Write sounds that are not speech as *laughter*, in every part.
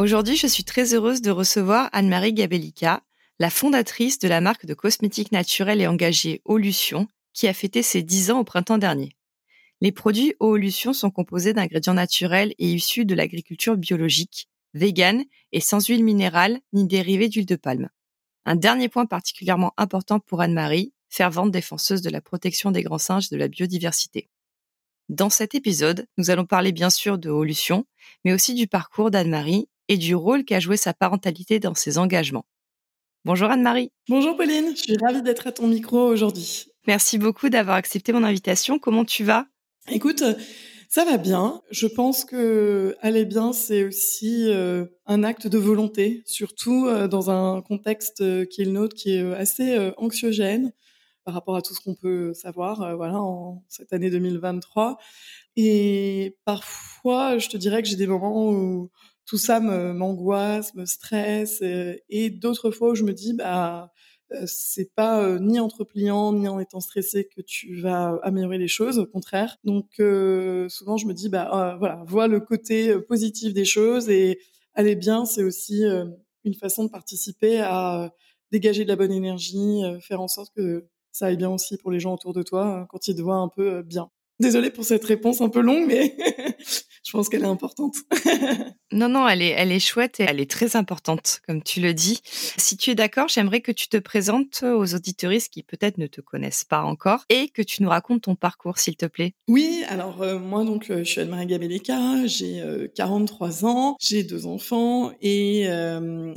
Aujourd'hui, je suis très heureuse de recevoir Anne-Marie Gabellica, la fondatrice de la marque de cosmétiques naturels et engagés Olution, qui a fêté ses 10 ans au printemps dernier. Les produits Olution sont composés d'ingrédients naturels et issus de l'agriculture biologique, vegan et sans huile minérale ni dérivés d'huile de palme. Un dernier point particulièrement important pour Anne-Marie, fervente défenseuse de la protection des grands singes et de la biodiversité. Dans cet épisode, nous allons parler bien sûr de Olution, mais aussi du parcours d'Anne-Marie et du rôle qu'a joué sa parentalité dans ses engagements. Bonjour Anne-Marie. Bonjour Pauline, je suis ravie d'être à ton micro aujourd'hui. Merci beaucoup d'avoir accepté mon invitation. Comment tu vas? Écoute, ça va bien. Je pense que aller bien, c'est aussi euh, un acte de volonté, surtout euh, dans un contexte euh, qui est le nôtre, qui est assez anxiogène par rapport à tout ce qu'on peut savoir, voilà, en cette année 2023. Et parfois, je te dirais que j'ai des moments où tout ça m'angoisse, me, stresse, et d'autres fois où je me dis, bah euh, c'est pas euh, ni en te ni en étant stressé que tu vas améliorer les choses, au contraire. Donc euh, souvent je me dis bah voilà, vois le côté positif des choses et aller bien, c'est aussi une façon de participer à dégager de la bonne énergie, faire en sorte que ça aille bien aussi pour les gens autour de toi hein, quand ils te voient un peu bien. Désolée pour cette réponse un peu longue, mais *laughs* je pense qu'elle est importante. *laughs* non, non, elle est, elle est chouette et elle est très importante, comme tu le dis. Si tu es d'accord, j'aimerais que tu te présentes aux auditoristes qui peut-être ne te connaissent pas encore et que tu nous racontes ton parcours, s'il te plaît. Oui, alors euh, moi, donc, euh, je suis Anne-Marie Gabellica, j'ai 43 euh, ans, j'ai deux enfants et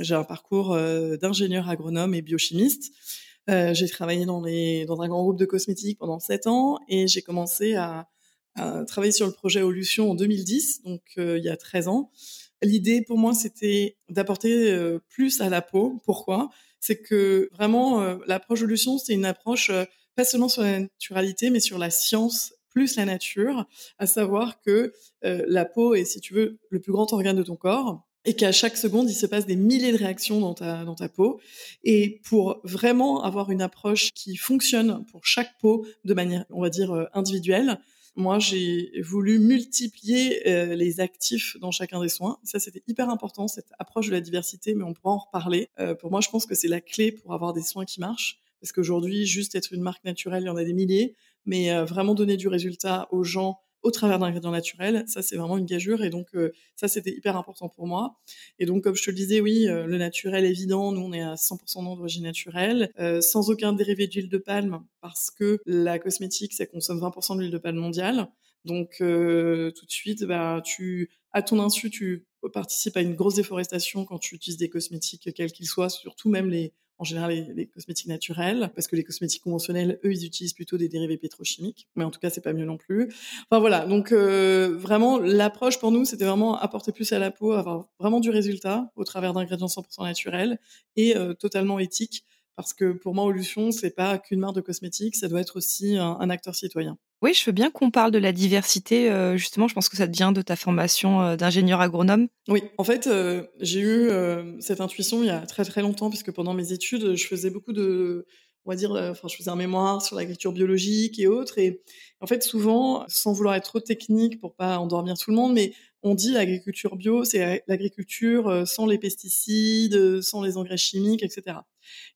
j'ai un parcours d'ingénieur agronome et biochimiste. Euh, j'ai travaillé dans, les, dans un grand groupe de cosmétiques pendant sept ans et j'ai commencé à, à, travailler sur le projet Olution en 2010, donc euh, il y a 13 ans. L'idée pour moi, c'était d'apporter euh, plus à la peau. Pourquoi? C'est que vraiment, l'approche Olution, c'est une approche pas seulement sur la naturalité, mais sur la science plus la nature, à savoir que la peau est, si tu veux, le plus grand organe de ton corps et qu'à chaque seconde, il se passe des milliers de réactions dans ta, dans ta peau. Et pour vraiment avoir une approche qui fonctionne pour chaque peau de manière, on va dire, euh, individuelle, moi, j'ai voulu multiplier euh, les actifs dans chacun des soins. Ça, c'était hyper important, cette approche de la diversité, mais on pourra en reparler. Euh, pour moi, je pense que c'est la clé pour avoir des soins qui marchent. Parce qu'aujourd'hui, juste être une marque naturelle, il y en a des milliers, mais vraiment donner du résultat aux gens au travers d'ingrédients naturels. Ça, c'est vraiment une gageure. Et donc, euh, ça, c'était hyper important pour moi. Et donc, comme je te le disais, oui, euh, le naturel, évident. Nous, on est à 100% d'origine naturelle, euh, sans aucun dérivé d'huile de palme, parce que la cosmétique, ça consomme 20% d'huile de palme mondiale. Donc, tout de suite, bah, tu, à ton insu, tu participes à une grosse déforestation quand tu utilises des cosmétiques, quels qu'ils soient, surtout même les en général les, cosmétiques naturels, parce que les cosmétiques conventionnels, eux, ils utilisent plutôt des dérivés pétrochimiques, mais en tout cas, c'est pas mieux non plus. Enfin voilà, donc euh, vraiment, l'approche pour nous, c'était vraiment apporter plus à la peau, avoir vraiment du résultat au travers d'ingrédients 100% naturels et euh, totalement éthiques, parce que pour moi, Olution, c'est pas qu'une marque de cosmétiques, ça doit être aussi un acteur citoyen. Oui, je veux bien qu'on parle de la diversité. Euh, justement, je pense que ça vient de ta formation euh, d'ingénieur agronome. Oui, en fait, euh, j'ai eu cette intuition il y a très très longtemps, puisque pendant mes études, je faisais beaucoup de, on va dire, enfin, je faisais un mémoire sur l'agriculture biologique et autres. Et en fait, souvent, sans vouloir être trop technique pour pas endormir tout le monde, mais on dit l'agriculture bio, c'est l'agriculture sans les pesticides, sans les engrais chimiques, etc.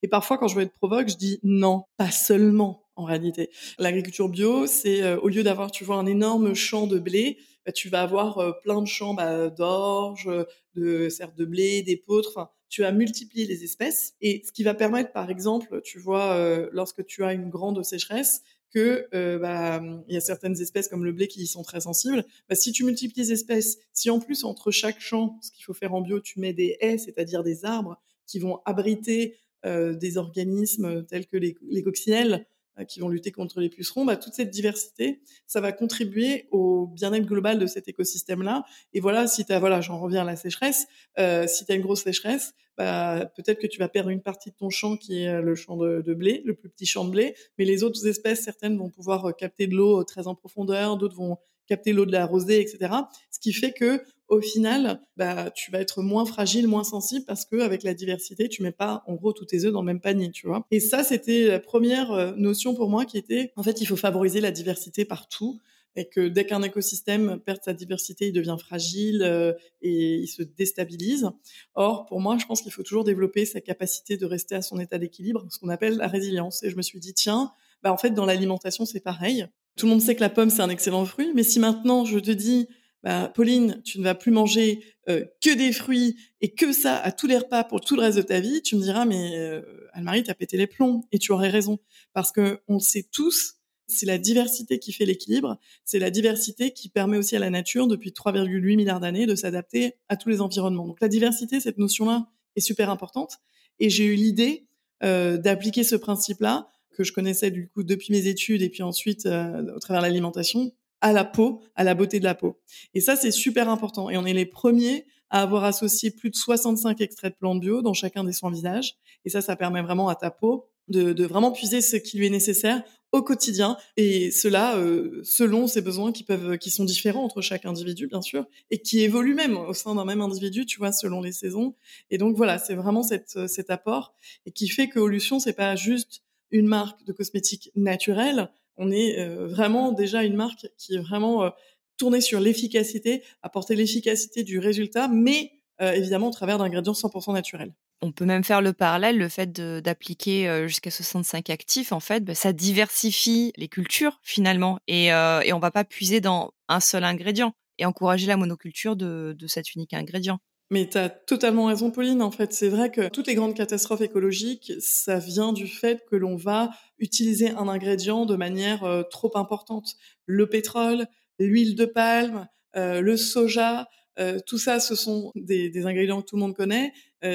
Et parfois, quand je veux être provoque, je dis non, pas seulement en réalité. L'agriculture bio, c'est au lieu d'avoir, tu vois, un énorme champ de blé, bah, tu vas avoir plein de champs bah, d'orge, de certes de blé, d'épeautre. Enfin, tu vas multiplier les espèces et ce qui va permettre, par exemple, tu vois, lorsque tu as une grande sécheresse, que euh, bah, il y a certaines espèces comme le blé qui y sont très sensibles. Bah, si tu multiplies les espèces, si en plus entre chaque champ, ce qu'il faut faire en bio, tu mets des haies, c'est-à-dire des arbres qui vont abriter euh, des organismes tels que les, les coccinelles, euh, qui vont lutter contre les pucerons, bah, toute cette diversité, ça va contribuer au bien-être global de cet écosystème-là. Et voilà, si tu voilà, j'en reviens à la sécheresse, euh, si tu as une grosse sécheresse, bah, peut-être que tu vas perdre une partie de ton champ qui est le champ de, de, blé, le plus petit champ de blé, mais les autres espèces, certaines vont pouvoir euh, capter de l'eau très en profondeur, d'autres vont capter l'eau de la rosée, etc. Ce qui fait que au final, bah, tu vas être moins fragile, moins sensible parce que avec la diversité, tu mets pas en gros tous tes œufs dans le même panier, tu vois. Et ça, c'était la première euh, notion pour moi qui était, en fait, il faut favoriser la diversité partout et que dès qu'un écosystème perd sa diversité, il devient fragile euh, et il se déstabilise. Or, pour moi, je pense qu'il faut toujours développer sa capacité de rester à son état d'équilibre, ce qu'on appelle la résilience. Et je me suis dit, tiens, bah en fait, dans l'alimentation, c'est pareil. Tout le monde sait que la pomme, c'est un excellent fruit, mais si maintenant je te dis, bah, Pauline, tu ne vas plus manger euh, que des fruits et que ça à tous les repas pour tout le reste de ta vie, tu me diras, mais euh, Anne-Marie, t'as pété les plombs. Et tu aurais raison. Parce que on le sait tous, c'est la diversité qui fait l'équilibre. C'est la diversité qui permet aussi à la nature, depuis 3,8 milliards d'années, de s'adapter à tous les environnements. Donc la diversité, cette notion-là, est super importante. Et j'ai eu l'idée euh, d'appliquer ce principe-là que je connaissais du coup depuis mes études et puis ensuite euh, au travers de l'alimentation à la peau, à la beauté de la peau. Et ça, c'est super important. Et on est les premiers à avoir associé plus de 65 extraits de plantes bio dans chacun des soins visage. Et ça, ça permet vraiment à ta peau de, de vraiment puiser ce qui lui est nécessaire au quotidien et cela euh, selon ses besoins qui peuvent qui sont différents entre chaque individu bien sûr et qui évoluent même au sein d'un même individu tu vois selon les saisons et donc voilà c'est vraiment cette, cet apport et qui fait que Olution c'est pas juste une marque de cosmétiques naturels on est euh, vraiment déjà une marque qui est vraiment euh, tournée sur l'efficacité, apporter l'efficacité du résultat, mais euh, évidemment au travers d'ingrédients 100% naturels. On peut même faire le parallèle, le fait d'appliquer jusqu'à 65 actifs, en fait, bah, ça diversifie les cultures finalement, et, euh, et on va pas puiser dans un seul ingrédient et encourager la monoculture de, de cet unique ingrédient. Mais tu as totalement raison, Pauline. En fait, c'est vrai que toutes les grandes catastrophes écologiques, ça vient du fait que l'on va utiliser un ingrédient de manière euh, trop importante. Le pétrole, l'huile de palme, euh, le soja, euh, tout ça, ce sont des, ingrédients que tout le monde connaît,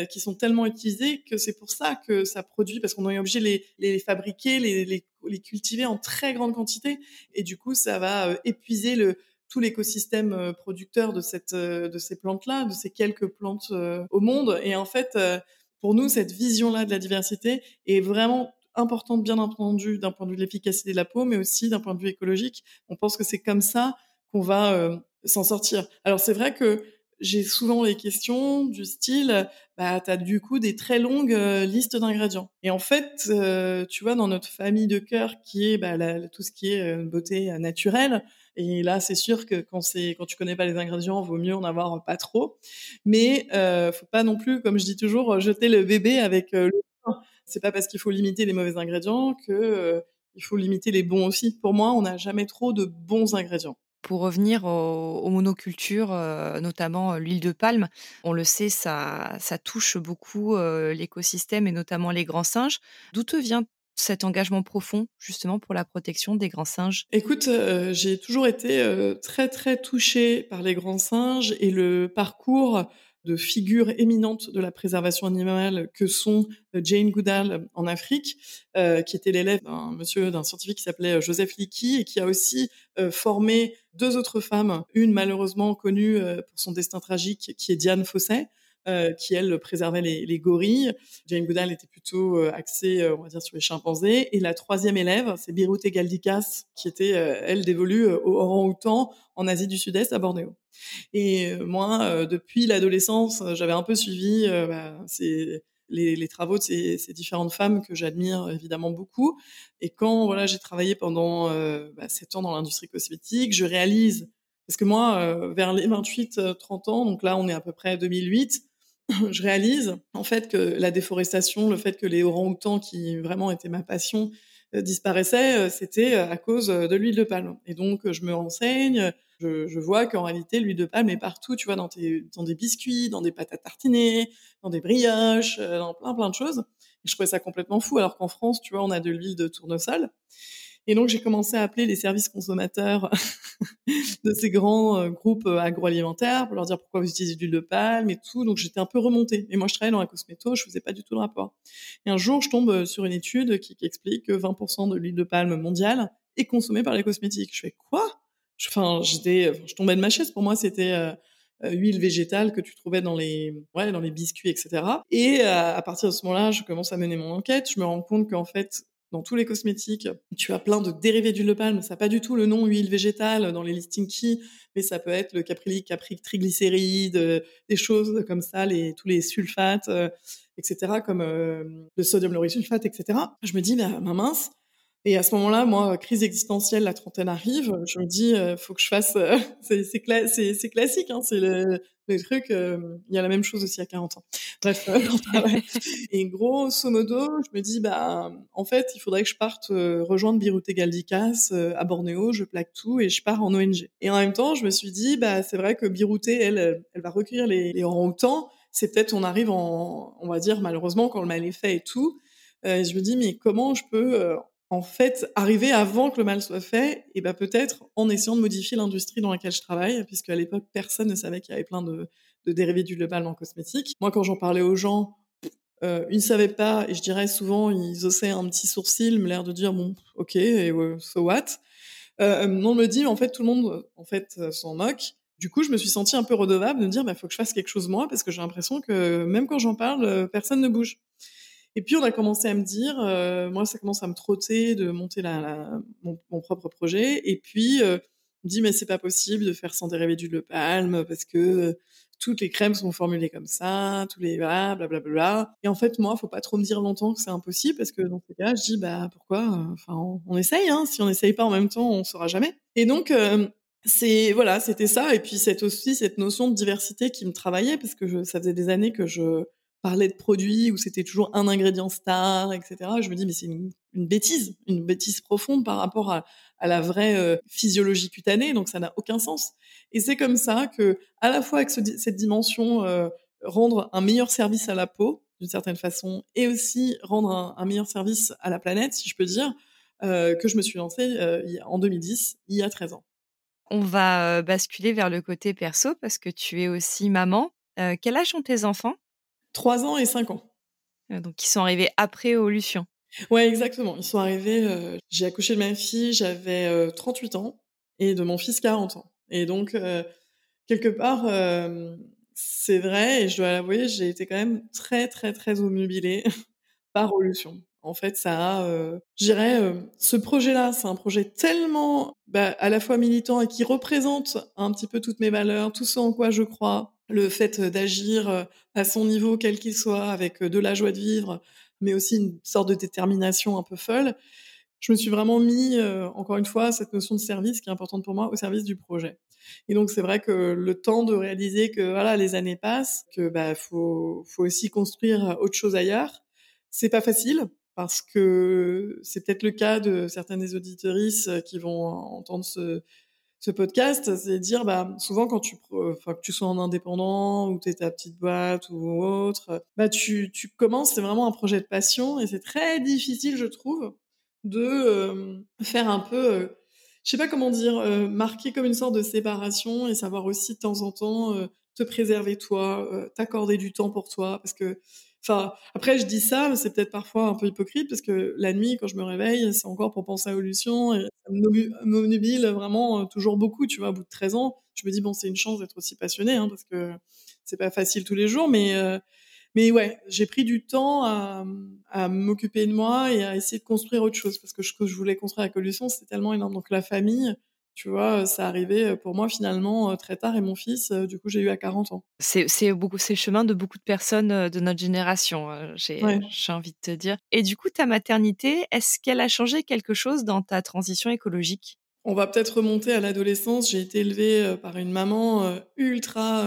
qui sont tellement utilisés que c'est pour ça que ça produit, parce qu'on est obligé de les, fabriquer, les, les, cultiver en très grande quantité, et du coup, ça va épuiser le, tout l'écosystème euh, producteur de cette euh, de ces plantes-là, de ces quelques plantes euh, au monde. Et en fait, pour nous, cette vision-là de la diversité est vraiment importante, bien entendu, d'un point de vue de l'efficacité de la peau, mais aussi d'un point de vue écologique. On pense que c'est comme ça qu'on va s'en sortir. Alors c'est vrai que j'ai souvent les questions du style, bah, tu as du coup des très longues listes d'ingrédients. Et en fait, tu vois, dans notre famille de cœur qui est bah, tout ce qui est beauté naturelle, et là, c'est sûr que quand tu connais pas les ingrédients, vaut mieux en avoir pas trop. Mais euh, faut pas non plus, comme je dis toujours, jeter le bébé avec euh, le C'est pas parce qu'il faut limiter les mauvais ingrédients que euh, il faut limiter les bons aussi. Pour moi, on n'a jamais trop de bons ingrédients. Pour revenir aux, monocultures, euh, notamment l'huile de palme, on le sait, ça, ça touche beaucoup l'écosystème et notamment les grands singes. D'où te vient cet engagement profond justement pour la protection des grands singes? Écoute, euh, j'ai toujours été euh, très très touchée par les grands singes et le parcours de figures éminentes de la préservation animale que sont euh, Jane Goodall en Afrique, qui était l'élève d'un monsieur, d'un scientifique qui s'appelait Joseph Leakey et qui a aussi formé deux autres femmes, une malheureusement connue pour son destin tragique, qui est Diane Fosset, euh, qui elle préservait les, les, gorilles. Jane Goodall était plutôt euh, axée, euh, on va dire, sur les chimpanzés. Et la troisième élève, c'est Birute Galdikas, qui était elle dévolue au orang-outan en Asie du Sud-Est à Bornéo. Et moi, depuis l'adolescence, j'avais un peu suivi bah, ces, les, les, travaux de ces, ces, différentes femmes que j'admire évidemment beaucoup. Et quand voilà, j'ai travaillé pendant bah, 7 ans dans l'industrie cosmétique, je réalise parce que moi, vers les 28-30 ans, donc là on est à peu près 2008, *laughs* je réalise en fait que la déforestation, le fait que les orang-outans, qui vraiment était ma passion, disparaissaient, c'était à cause de l'huile de palme. Et donc, je me renseigne, je, vois qu'en réalité, l'huile de palme est partout, tu vois, dans des biscuits, dans des pâtes à tartiner, dans des brioches, dans plein plein de choses. Et je trouvais ça complètement fou, alors qu'en France, tu vois, on a de l'huile de tournesol. Et donc, j'ai commencé à appeler les services consommateurs *laughs* de ces grands euh, groupes euh, agroalimentaires pour leur dire pourquoi vous utilisez de l'huile de palme et tout. Donc, j'étais un peu remontée. Et moi, je travaillais dans la cosméto, je faisais pas du tout le rapport. Et un jour, je tombe euh, sur une étude qui, explique que 20% de l'huile de palme mondiale est consommée par les cosmétiques. Je fais quoi? Enfin, j'étais, je tombais de ma chaise. Pour moi, c'était euh, huile végétale que tu trouvais dans les, ouais, dans les biscuits, etc. Et à partir de ce moment-là, je commence à mener mon enquête. Je me rends compte qu'en fait, dans tous les cosmétiques, tu as plein de dérivés d'huile de palme. Ça n'a pas du tout le nom huile végétale dans les listings qui, mais ça peut être le caprylique, caprylique, triglycérides, euh, des choses comme ça, tous les sulfates, euh, etc., comme euh, le sodium lauryl-sulfate, etc. Je me dis, bah, mince. Et à ce moment-là, moi, crise existentielle, la trentaine arrive. Je me dis, faut que je fasse. *laughs* c'est classique, hein, c'est le, le truc, euh, il y a la même chose aussi à 40 ans. Bref, euh, *laughs* et grosso modo, je me dis, bah, en fait, il faudrait que je parte euh, rejoindre Birouté Galdicas à Bornéo, je plaque tout et je pars en ONG. Et en même temps, je me suis dit, bah, c'est vrai que Birouté, elle, elle va recueillir les, les orang-outans. C'est peut-être, on arrive en, on va dire, malheureusement, quand le mal est fait et tout. Euh, je me dis, mais comment je peux en fait, arriver avant que le mal soit fait, et ben peut-être en essayant de modifier l'industrie dans laquelle je travaille, puisque à l'époque, personne ne savait qu'il y avait plein de, dérivés d'huile de palme en cosmétique. Moi, quand j'en parlais aux gens, euh, ils ne savaient pas, et je dirais souvent, ils haussaient un petit sourcil, me l'air de dire, bon, ok, so what euh, On me dit, en fait, tout le monde en fait euh, s'en moque. Du coup, je me suis sentie un peu redevable de me dire, il bah, faut que je fasse quelque chose moi, parce que j'ai l'impression que même quand j'en parle, euh, personne ne bouge. Et puis on a commencé à me dire, euh, moi ça commence à me trotter de monter la, la mon, mon, propre projet. Et puis euh, on me dit mais c'est pas possible de faire sans dérivé d'huile de palme parce que euh, toutes les crèmes sont formulées comme ça, tous les blablabla. Bla, bla. Et en fait moi faut pas trop me dire longtemps que c'est impossible parce que dans ces cas je dis bah pourquoi Enfin on, essaye. Hein. Si on essaye pas en même temps on saura jamais. Et donc euh, c'est voilà c'était ça et puis c'est aussi cette notion de diversité qui me travaillait parce que je, ça faisait des années que je parlait de produits où c'était toujours un ingrédient star, etc. Je me dis mais c'est une, bêtise, une bêtise profonde par rapport à, la vraie euh, physiologie cutanée, donc ça n'a aucun sens. Et c'est comme ça que, à la fois avec ce, cette dimension euh, rendre un meilleur service à la peau d'une certaine façon, et aussi rendre un, meilleur service à la planète, si je peux dire, euh, que je me suis lancée en 2010, il y a 13 ans. On va basculer vers le côté perso parce que tu es aussi maman. Quel âge ont tes enfants? 3 ans et 5 ans. Euh, donc, ils sont arrivés après Evolution. Ouais, exactement. Ils sont arrivés. Euh, j'ai accouché de ma fille, j'avais euh, 38 ans, et de mon fils 40 ans. Et donc, euh, quelque part, euh, c'est vrai, et je dois l'avouer, j'ai été quand même très, très, très obnubilée *laughs* par Evolution. En fait, ça a, euh, je dirais, euh, ce projet-là, c'est un projet tellement bah, à la fois militant et qui représente un petit peu toutes mes valeurs, tout ce en quoi je crois, le fait d'agir à son niveau, quel qu'il soit, avec de la joie de vivre, mais aussi une sorte de détermination un peu folle. Je me suis vraiment mis, encore une fois, cette notion de service qui est importante pour moi, au service du projet. Et donc c'est vrai que le temps de réaliser que voilà, les années passent, que bah faut, faut aussi construire autre chose ailleurs. C'est pas facile parce que c'est peut-être le cas de certaines des auditorices qui vont entendre ce, ce podcast, c'est dire, bah, souvent quand tu, enfin, que tu sois en indépendant ou tu ta petite boîte ou autre, bah, tu, tu commences, c'est vraiment un projet de passion et c'est très difficile, je trouve, de euh, faire un peu, euh, je sais pas comment dire, euh, marquer comme une sorte de séparation et savoir aussi de temps en temps euh, te préserver toi, euh, t'accorder du temps pour toi, parce que Enfin, après, je dis ça, c'est peut-être parfois un peu hypocrite parce que la nuit, quand je me réveille, c'est encore pour penser à l'évolution et m'obnubile vraiment euh, toujours beaucoup, tu vois, au bout de 13 ans. Je me dis, bon, c'est une chance d'être aussi passionné hein, parce que c'est pas facile tous les jours, mais, euh, mais ouais, j'ai pris du temps à, à m'occuper de moi et à essayer de construire autre chose parce que ce que je voulais construire avec l'évolution, c'est tellement énorme. Donc, la famille, tu vois, ça arrivait pour moi finalement très tard et mon fils, du coup, j'ai eu à 40 ans. C'est beaucoup, c'est le chemin de beaucoup de personnes de notre génération, j'ai ouais. envie de te dire. Et du coup, ta maternité, est-ce qu'elle a changé quelque chose dans ta transition écologique? On va peut-être remonter à l'adolescence. J'ai été élevée par une maman ultra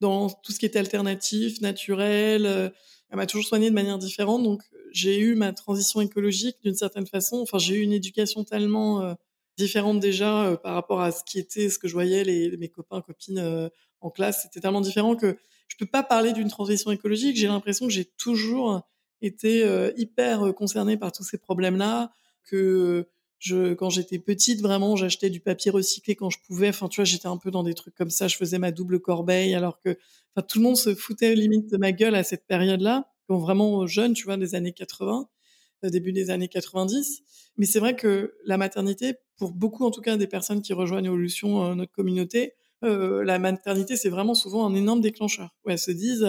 dans tout ce qui était alternatif, naturel. Elle m'a toujours soignée de manière différente, donc j'ai eu ma transition écologique d'une certaine façon. Enfin, j'ai eu une éducation tellement différente déjà par rapport à ce qui était, ce que je voyais les, mes copains, copines en classe. C'était tellement différent que je peux pas parler d'une transition écologique. J'ai l'impression que j'ai toujours été hyper concernée par tous ces problèmes-là, que je, quand j'étais petite, vraiment, j'achetais du papier recyclé quand je pouvais. Enfin, tu vois, j'étais un peu dans des trucs comme ça. Je faisais ma double corbeille, alors que, enfin, tout le monde se foutait limite de ma gueule à cette période-là, quand vraiment jeune, tu vois, des années 80, euh, début des années 90. Mais c'est vrai que la maternité, pour beaucoup, en tout cas, des personnes qui rejoignent Evolution, euh, notre communauté, euh, la maternité, c'est vraiment souvent un énorme déclencheur. Où elles se disent,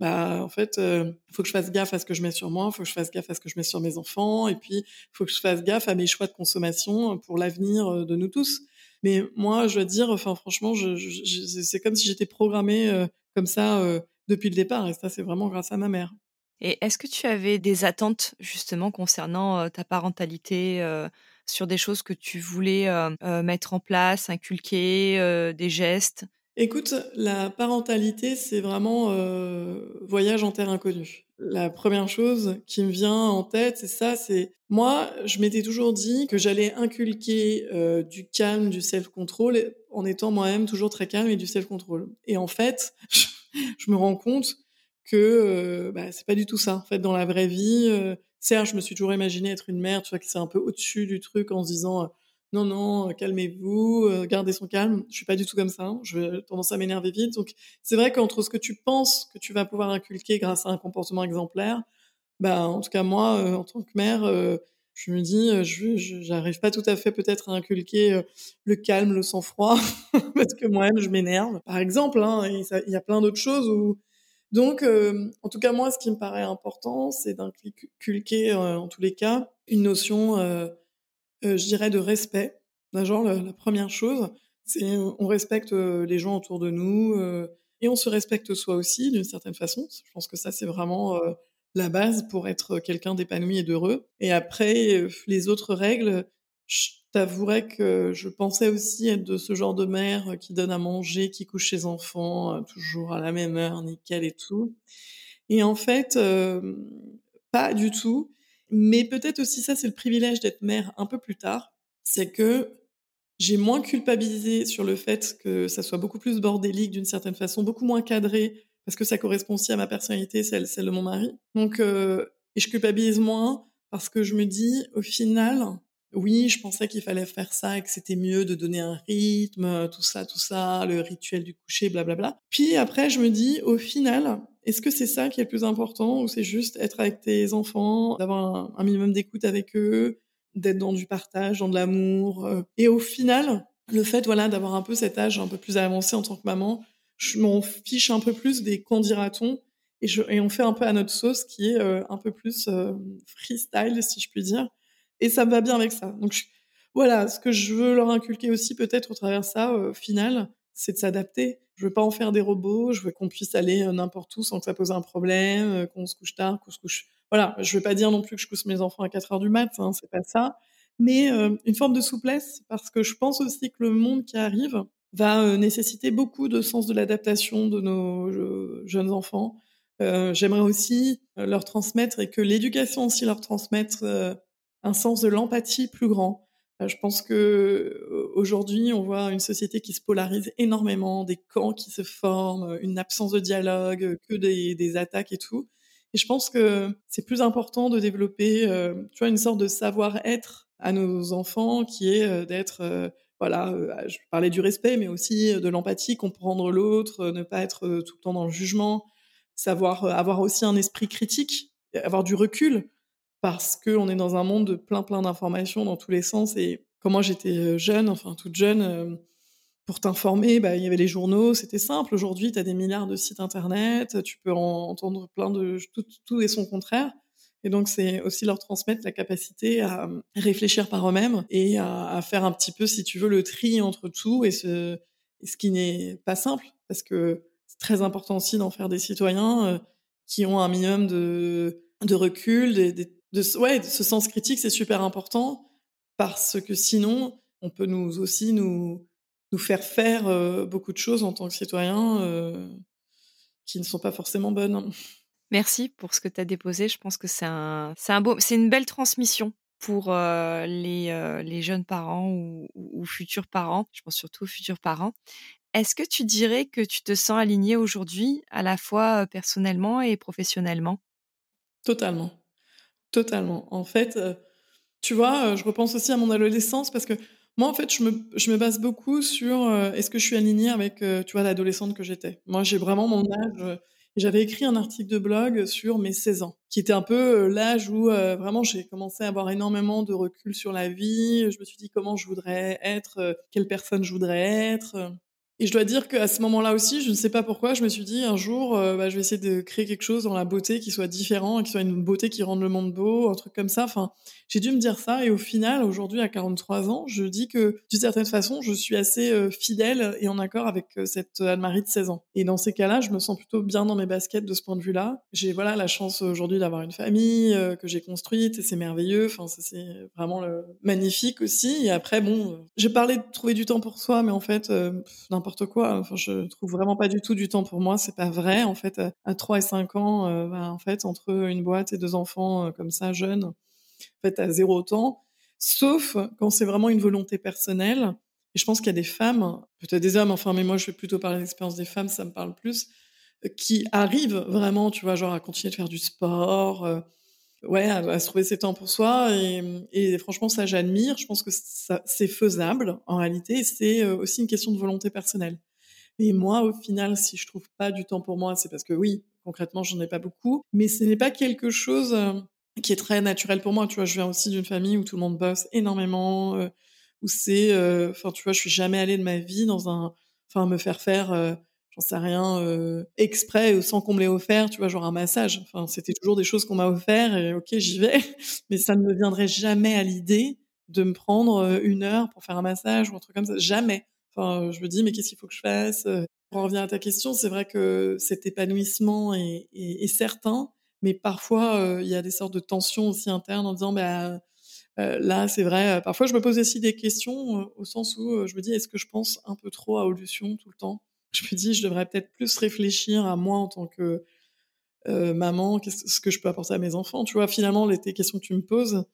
bah en fait, il faut que je fasse gaffe à ce que je mets sur moi, il faut que je fasse gaffe à ce que je mets sur mes enfants, et puis il faut que je fasse gaffe à mes choix de consommation pour l'avenir de nous tous. Mais moi, je dois dire, enfin franchement, c'est comme si j'étais programmée comme ça depuis le départ, et ça, c'est vraiment grâce à ma mère. Et est-ce que tu avais des attentes justement concernant ta parentalité sur des choses que tu voulais mettre en place, inculquer, des gestes? Écoute, la parentalité, c'est vraiment voyage en terre inconnue. La première chose qui me vient en tête, c'est ça, c'est moi, je m'étais toujours dit que j'allais inculquer du calme, du self-control, en étant moi-même toujours très calme et du self-control. Et en fait, *laughs* je me rends compte que euh, bah, c'est pas du tout ça. En fait, dans la vraie vie, euh, certes, je me suis toujours imaginé être une mère, tu vois, qui c'est un peu au-dessus du truc en se disant non, non, euh, calmez-vous, euh, gardez son calme. Je suis pas du tout comme ça. Hein. Je vais tendance à m'énerver vite. Donc, c'est vrai qu'entre ce que tu penses que tu vas pouvoir inculquer grâce à un comportement exemplaire, bah, en tout cas, moi, euh, en tant que mère, je me dis, je j'arrive pas tout à fait peut-être à inculquer le calme, le sang-froid, *laughs* parce que moi-même, je m'énerve. Par exemple, hein, il y a plein d'autres choses où, donc, en tout cas, moi, ce qui me paraît important, c'est d'inculquer, en tous les cas, une notion euh, je dirais, de respect. Genre, la, première chose, c'est on respecte euh, les gens autour de nous euh, et on se respecte soi aussi d'une certaine façon. Je pense que ça, c'est vraiment la base pour être quelqu'un d'épanoui et d'heureux. Et après, les autres règles, t'avouerais que je pensais aussi être de ce genre de mère qui donne à manger, qui couche ses enfants toujours à la même heure, nickel et tout. Et en fait, pas du tout. Mais peut-être aussi ça, c'est le privilège d'être mère un peu plus tard, c'est que j'ai moins culpabilisé sur le fait que ça soit beaucoup plus bordélique d'une certaine façon, beaucoup moins cadré, parce que ça correspond aussi à ma personnalité, celle, celle de mon mari. Donc, euh, et je culpabilise moins parce que je me dis, au final, oui, je pensais qu'il fallait faire ça et que c'était mieux de donner un rythme, tout ça, tout ça, le rituel du coucher, blablabla. Puis après, je me dis, au final, est-ce que c'est ça qui est le plus important ou c'est juste être avec tes enfants, d'avoir un, minimum d'écoute avec eux, d'être dans du partage, dans de l'amour euh, Et au final, le fait voilà d'avoir un peu cet âge un peu plus avancé en tant que maman, je m'en fiche un peu plus des quand dira-t-on et, et on fait un peu à notre sauce qui est euh, un peu plus euh, freestyle si je puis dire. Et ça me va bien avec ça. Donc voilà, ce que je veux leur inculquer aussi peut-être au travers ça, au final, c'est de s'adapter je veux pas en faire des robots. Je veux qu'on puisse aller euh, n'importe où sans que ça pose un problème, euh, qu'on se couche tard, qu'on se couche. Voilà. Je veux pas dire non plus que je couche mes enfants à 4 heures du mat. Hein, c'est pas ça. Mais euh, une forme de souplesse parce que je pense aussi que le monde qui arrive va nécessiter beaucoup de sens de l'adaptation de nos jeunes enfants. J'aimerais aussi leur transmettre et que l'éducation aussi leur transmette un sens de l'empathie plus grand euh, je pense que euh, aujourd'hui, on voit une société qui se polarise énormément, des camps qui se forment, une absence de dialogue, que des, attaques et tout. Et je pense que c'est plus important de développer, euh, tu vois, une sorte de savoir-être à nos enfants qui est d'être, voilà, je parlais du respect, mais aussi de l'empathie, comprendre l'autre, ne pas être tout le temps dans le jugement, savoir avoir aussi un esprit critique, avoir du recul parce qu'on est dans un monde de plein plein d'informations dans tous les sens. Et quand moi j'étais euh, jeune, enfin toute jeune, euh, pour t'informer, bah, il y avait les journaux, c'était simple. Aujourd'hui, tu as des milliards de sites internet, tu peux entendre plein de tout, tout et son contraire. Et donc, c'est aussi leur transmettre la capacité à réfléchir par eux-mêmes et à, faire un petit peu, si tu veux, le tri entre tout et ce, qui n'est pas simple, parce que c'est très important aussi d'en faire des citoyens euh, qui ont un minimum de, recul, des, de, ouais, ce sens critique, c'est super important parce que sinon, on peut nous aussi nous, nous faire faire euh, beaucoup de choses en tant que citoyens euh, qui ne sont pas forcément bonnes. Merci pour ce que tu as déposé. Je pense que c'est un, c'est un beau, c'est une belle transmission pour euh, les, les jeunes parents ou, ou, futurs parents. Je pense surtout aux futurs parents. Est-ce que tu dirais que tu te sens aligné aujourd'hui, à la fois personnellement et professionnellement? Totalement. Totalement. En fait, tu vois, je repense aussi à mon adolescence parce que moi, en fait, je me, je me base beaucoup sur est-ce que je suis alignée avec, tu vois, l'adolescente que j'étais. Moi, j'ai vraiment mon âge. J'avais écrit un article de blog sur mes 16 ans, qui était un peu l'âge où vraiment j'ai commencé à avoir énormément de recul sur la vie. Je me suis dit comment je voudrais être, quelle personne je voudrais être. Et je dois dire qu'à ce moment-là aussi, je ne sais pas pourquoi, je me suis dit un jour, euh, bah, je vais essayer de créer quelque chose dans la beauté qui soit différent, qui soit une beauté qui rende le monde beau, un truc comme ça. Enfin, j'ai dû me dire ça. Et au final, aujourd'hui, à 43 ans, je dis que d'une certaine façon, je suis assez euh, fidèle et en accord avec euh, cette Anne-Marie de 16 ans. Et dans ces cas-là, je me sens plutôt bien dans mes baskets de ce point de vue-là. J'ai voilà la chance aujourd'hui d'avoir une famille que j'ai construite et c'est merveilleux. Enfin, c'est vraiment magnifique aussi. Et après, bon, j'ai parlé de trouver du temps pour soi, mais en fait, n'importe quoi. Enfin, je trouve vraiment pas du tout du temps pour moi. C'est pas vrai. En fait, à 3 et 5 ans, euh, bah, en fait, entre une boîte et deux enfants euh, comme ça, jeunes, en fait, à zéro temps. Sauf quand c'est vraiment une volonté personnelle. Et je pense qu'il y a des femmes, peut-être des hommes, enfin, mais moi, je vais plutôt parler de l'expérience des femmes, ça me parle plus, euh, qui arrivent vraiment, tu vois, genre à continuer de faire du sport, ouais, à, se trouver ses temps pour soi. Et, franchement, ça, j'admire. Je pense que c'est faisable en réalité. C'est euh, aussi une question de volonté personnelle. Et moi, au final, si je trouve pas du temps pour moi, c'est parce que oui, concrètement, j'en ai pas beaucoup. Mais ce n'est pas quelque chose euh, qui est très naturel pour moi. Tu vois, je viens aussi d'une famille où tout le monde bosse énormément, euh, où c'est, enfin, tu vois, je suis jamais allée de ma vie dans un, enfin, me faire faire j'en sais rien, euh, exprès sans qu'on me l'ait offert, tu vois, genre un massage. Enfin, c'était toujours des choses qu'on m'a offert et ok, j'y vais, *laughs* mais ça ne me viendrait jamais à l'idée de me prendre euh, une heure pour faire un massage ou un truc comme ça. Jamais. Enfin, je me dis, mais qu'est-ce qu'il faut que je fasse Pour en revenir à ta question, c'est vrai que cet épanouissement est, est, est certain, mais parfois euh, il y a des sortes de tensions aussi internes en disant, bah euh, là, c'est vrai. parfois, je me pose aussi des questions au sens où je me dis, est-ce que je pense un peu trop à Olution tout le temps? Je me dis, je devrais peut-être plus réfléchir à moi en tant que euh, maman, qu'est-ce que je peux apporter à mes enfants. Tu vois, finalement, les questions que tu me poses,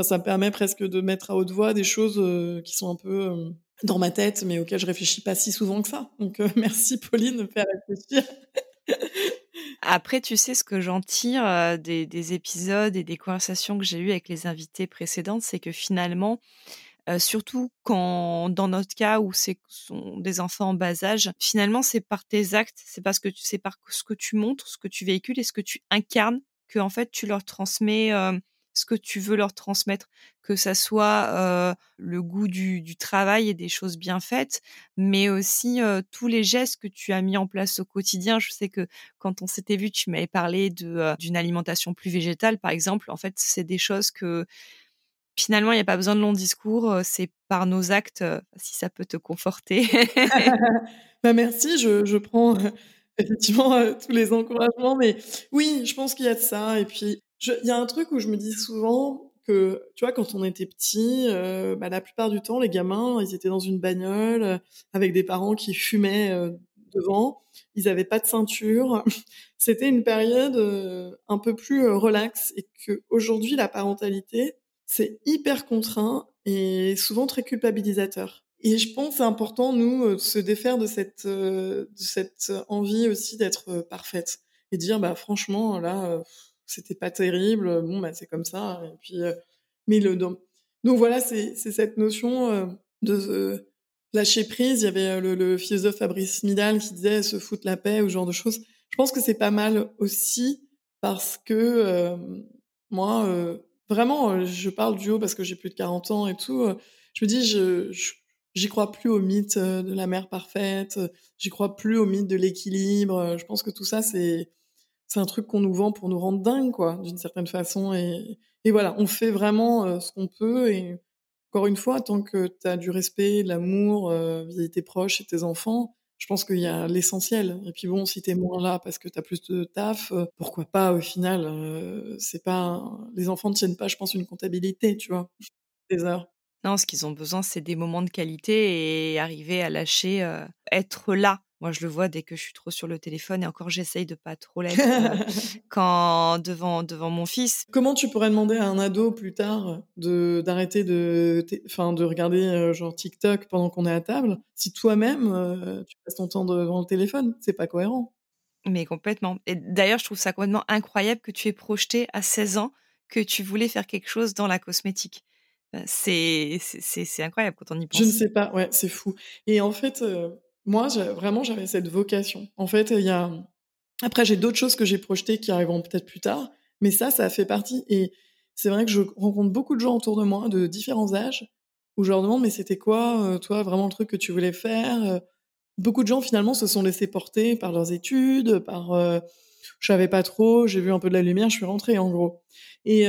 ça me permet presque de mettre à haute voix des choses euh, qui sont un peu euh, dans ma tête, mais auxquelles je réfléchis pas si souvent que ça. Donc, *laughs* merci Pauline de me faire réfléchir. Après, tu sais, ce que j'en tire des, des, épisodes et des conversations que j'ai eues avec les invités précédentes, c'est que finalement, surtout quand, dans notre cas où c'est sont des enfants en bas âge, finalement, c'est par tes actes, c'est parce que c'est par ce que tu montres, ce que tu véhicules et ce que tu incarnes que en fait tu leur transmets ce que tu veux leur transmettre, que ça soit le goût du, du, travail et des choses bien faites, mais aussi tous les gestes que tu as mis en place au quotidien. Je sais que quand on s'était vu, tu m'avais parlé de d'une alimentation plus végétale, par exemple. En fait, c'est des choses que finalement, il n'y a pas besoin de long discours, c'est par nos actes, si ça peut te conforter. *laughs* bah merci, je, je prends effectivement tous les encouragements, mais oui, je pense qu'il y a de ça. Et puis, il y a un truc où je me dis souvent que, tu vois, quand on était petit, bah, la plupart du temps, les gamins, ils étaient dans une bagnole avec des parents qui fumaient devant, ils n'avaient pas de ceinture. *laughs* C'était une période un peu plus relaxe et que aujourd'hui, la parentalité, c'est hyper contraint et souvent très culpabilisateur. Et je pense c'est important, nous, euh, de se défaire de cette, euh, de cette envie aussi d'être euh, parfaite. Et dire, bah, franchement, là, c'était pas terrible, bon, bah, c'est comme ça. Et puis, mais le, donc, voilà, c'est cette notion de lâcher prise. Il y avait le, le, philosophe Fabrice Midal qui disait se foutre la paix ou ce genre de choses. Je pense que c'est pas mal aussi parce que moi, vraiment, euh, je parle du haut parce que j'ai plus de 40 ans et tout. Euh, je me dis, je, j'y crois plus au mythe euh, de la mère parfaite. J'y crois plus au mythe de l'équilibre. Je pense que tout ça, c'est, c'est un truc qu'on nous vend pour nous rendre dingue, quoi, d'une certaine façon. Et, et voilà, on fait vraiment ce qu'on peut. Et encore une fois, tant que tu as du respect, de l'amour vis-à-vis tes proches et tes enfants, je pense qu'il y a l'essentiel. Et puis bon, si t'es moins là parce que t'as plus de taf, euh, pourquoi pas au final euh, C'est pas les enfants ne tiennent pas, je pense, une comptabilité, tu vois, des heures. Non, ce qu'ils ont besoin, c'est des moments de qualité et arriver à lâcher, euh, être là Moi, je le vois dès que je suis trop sur le téléphone et encore, j'essaye de pas trop *laughs* l'être euh, quand devant devant mon fils. Comment tu pourrais demander à un ado plus tard de d'arrêter de enfin de regarder euh, genre TikTok pendant qu'on est à table si toi-même euh, tu passes ton temps devant le téléphone, c'est pas cohérent. Mais complètement. Et d'ailleurs, je trouve ça complètement incroyable que tu aies projeté à 16 ans que tu voulais faire quelque chose dans la cosmétique. C'est c'est incroyable quand on y pense. Je ne sais pas, ouais, c'est fou. Et en fait, moi, vraiment, j'avais cette vocation. En fait, il y a. Après, j'ai d'autres choses que j'ai projetées qui arriveront peut-être plus tard, mais ça, ça fait partie. Et c'est vrai que je rencontre beaucoup de gens autour de moi de différents âges où je leur demande mais c'était quoi, euh, toi, vraiment le truc que tu voulais faire euh? Beaucoup de gens finalement se sont laissés porter par leurs études, par euh, je savais pas trop, j'ai vu un peu de la lumière, je suis rentrée en gros. Et,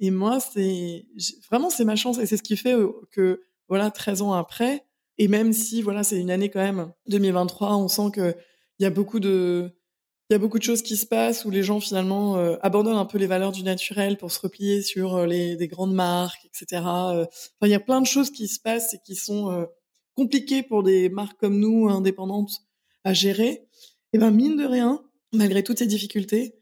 et moi, c'est vraiment c'est ma chance et c'est ce qui fait que voilà 13 ans après, et même si, voilà, c'est une année quand même, 2023, on sent qu'il y a beaucoup de, il y a beaucoup de choses qui se passent où les gens finalement euh, abandonnent un peu les valeurs du naturel pour se replier sur euh, les des grandes marques, etc. Euh. Enfin, il y a plein de choses qui se passent et qui sont compliquées pour des marques comme nous, indépendantes, à gérer. Et ben mine de rien, malgré toutes ces difficultés,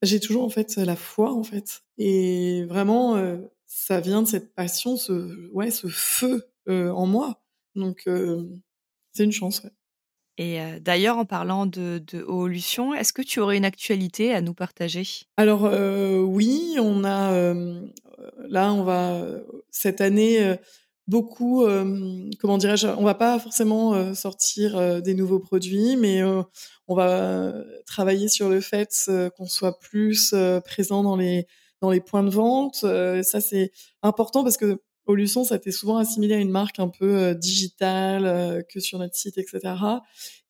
j'ai toujours en fait la foi en fait. Et vraiment, ça vient de cette passion, ce ouais, ce feu en moi donc, c'est une chance. Et d'ailleurs, en parlant de, de est-ce que tu aurais une actualité à nous partager? Alors oui, on a là, on va cette année beaucoup, comment dirais-je, on va pas forcément sortir des nouveaux produits, mais on va travailler sur le fait qu'on soit plus présent dans les dans les points de vente. ça c'est important parce que Olution, ça t'est souvent assimilé à une marque un peu euh, digitale, euh, que sur notre site, etc.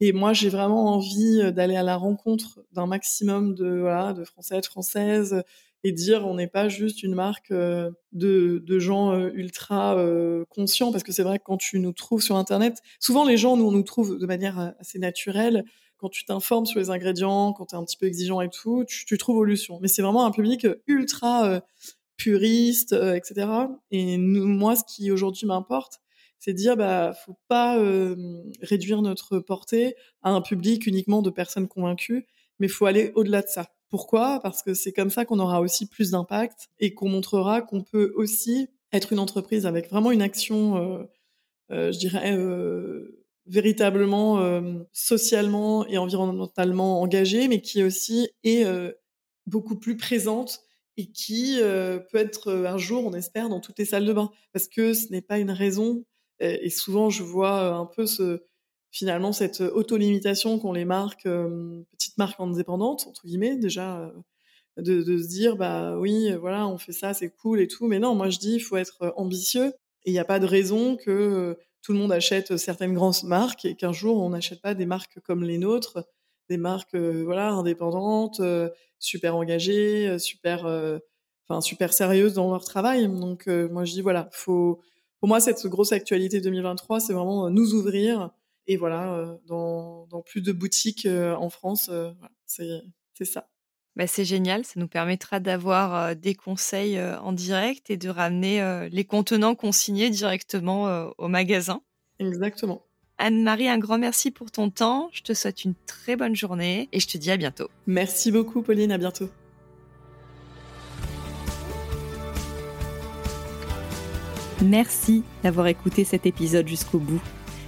Et moi, j'ai vraiment envie euh, d'aller à la rencontre d'un maximum de, voilà, de Français, de Françaises, et dire on n'est pas juste une marque de, gens ultra conscients, parce que c'est vrai que quand tu nous trouves sur Internet, souvent les gens, nous, on nous trouve de manière assez naturelle. Quand tu t'informes sur les ingrédients, quand tu es un petit peu exigeant et tout, tu, tu trouves Olution. Mais c'est vraiment un public ultra puriste, euh, etc. Et nous, moi, ce qui aujourd'hui m'importe, c'est de dire bah faut pas euh, réduire notre portée à un public uniquement de personnes convaincues, mais faut aller au-delà de ça. Pourquoi? Parce que c'est comme ça qu'on aura aussi plus d'impact et qu'on montrera qu'on peut aussi être une entreprise avec vraiment une action, euh, euh je dirais, euh, véritablement socialement et environnementalement engagée, mais qui aussi est beaucoup plus présente et qui euh, peut être euh, un jour, on espère, dans toutes les salles de bain. Parce que ce n'est pas une raison. Et, souvent, je vois euh, un peu finalement cette auto-limitation qu'ont les marques, petites marques indépendantes, entre guillemets, déjà, de, de, se dire, bah oui, voilà, on fait ça, c'est cool et tout. Mais non, moi je dis, il faut être ambitieux. Et il n'y a pas de raison que tout le monde achète certaines grandes marques et qu'un jour, on n'achète pas des marques comme les nôtres, des marques voilà indépendantes super engagées, euh, super, euh, enfin super sérieuses dans leur travail. Donc euh, moi je dis voilà, faut pour moi cette grosse actualité 2023, c'est vraiment nous ouvrir et voilà dans, dans plus de boutiques en France, c'est c'est ça. Bah, c'est génial, ça nous permettra d'avoir des conseils en direct et de ramener les contenants consignés directement au magasin. Exactement. Anne-Marie, un grand merci pour ton temps. Je te souhaite une très bonne journée et je te dis à bientôt. Merci beaucoup, Pauline. À bientôt. Merci d'avoir écouté cet épisode jusqu'au bout.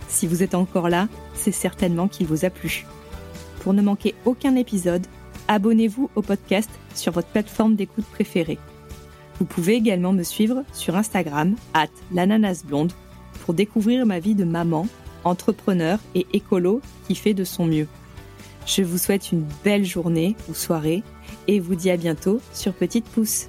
Si vous êtes encore là, c'est certainement qu'il vous a plu. Pour ne manquer aucun épisode, abonnez-vous au podcast sur votre plateforme d'écoute préférée. Vous pouvez également me suivre sur Instagram, at l'ananasblonde, pour découvrir ma vie de maman entrepreneur et écolo qui fait de son mieux. Je vous souhaite une belle journée ou soirée et vous dis à bientôt sur Petite Pouce.